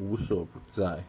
无所不在。